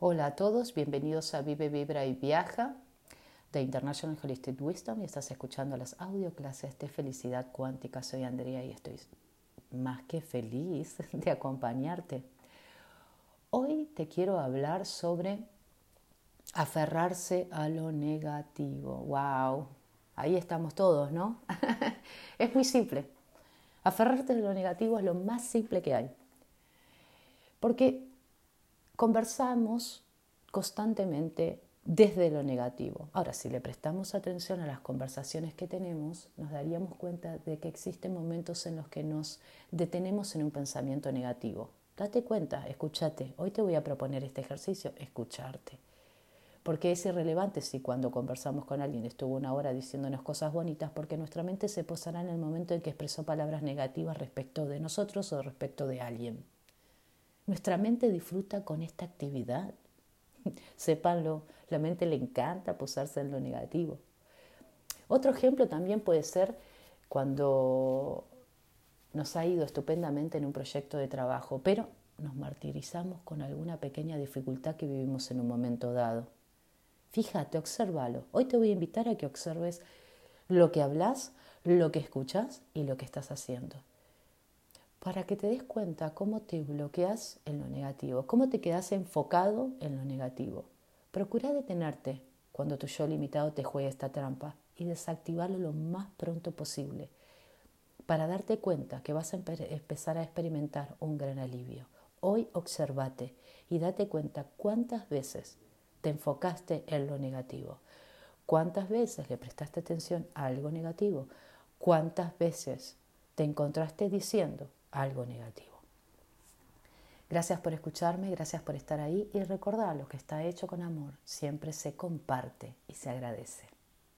Hola a todos, bienvenidos a Vive, Vibra y Viaja de International Holistic Wisdom y estás escuchando las audio clases de felicidad cuántica. Soy Andrea y estoy más que feliz de acompañarte. Hoy te quiero hablar sobre aferrarse a lo negativo. ¡Wow! Ahí estamos todos, ¿no? es muy simple. Aferrarte a lo negativo es lo más simple que hay. Porque conversamos constantemente desde lo negativo. Ahora, si le prestamos atención a las conversaciones que tenemos, nos daríamos cuenta de que existen momentos en los que nos detenemos en un pensamiento negativo. Date cuenta, escúchate. Hoy te voy a proponer este ejercicio, escucharte. Porque es irrelevante si cuando conversamos con alguien estuvo una hora diciéndonos cosas bonitas, porque nuestra mente se posará en el momento en que expresó palabras negativas respecto de nosotros o respecto de alguien. Nuestra mente disfruta con esta actividad. Sépanlo, la mente le encanta posarse en lo negativo. Otro ejemplo también puede ser cuando nos ha ido estupendamente en un proyecto de trabajo, pero nos martirizamos con alguna pequeña dificultad que vivimos en un momento dado. Fíjate, obsérvalo. Hoy te voy a invitar a que observes lo que hablas, lo que escuchas y lo que estás haciendo para que te des cuenta cómo te bloqueas en lo negativo, cómo te quedas enfocado en lo negativo. Procura detenerte cuando tu yo limitado te juegue esta trampa y desactivarlo lo más pronto posible para darte cuenta que vas a empezar a experimentar un gran alivio. Hoy observate y date cuenta cuántas veces te enfocaste en lo negativo, cuántas veces le prestaste atención a algo negativo, cuántas veces te encontraste diciendo algo negativo. Gracias por escucharme, gracias por estar ahí y recordar lo que está hecho con amor siempre se comparte y se agradece.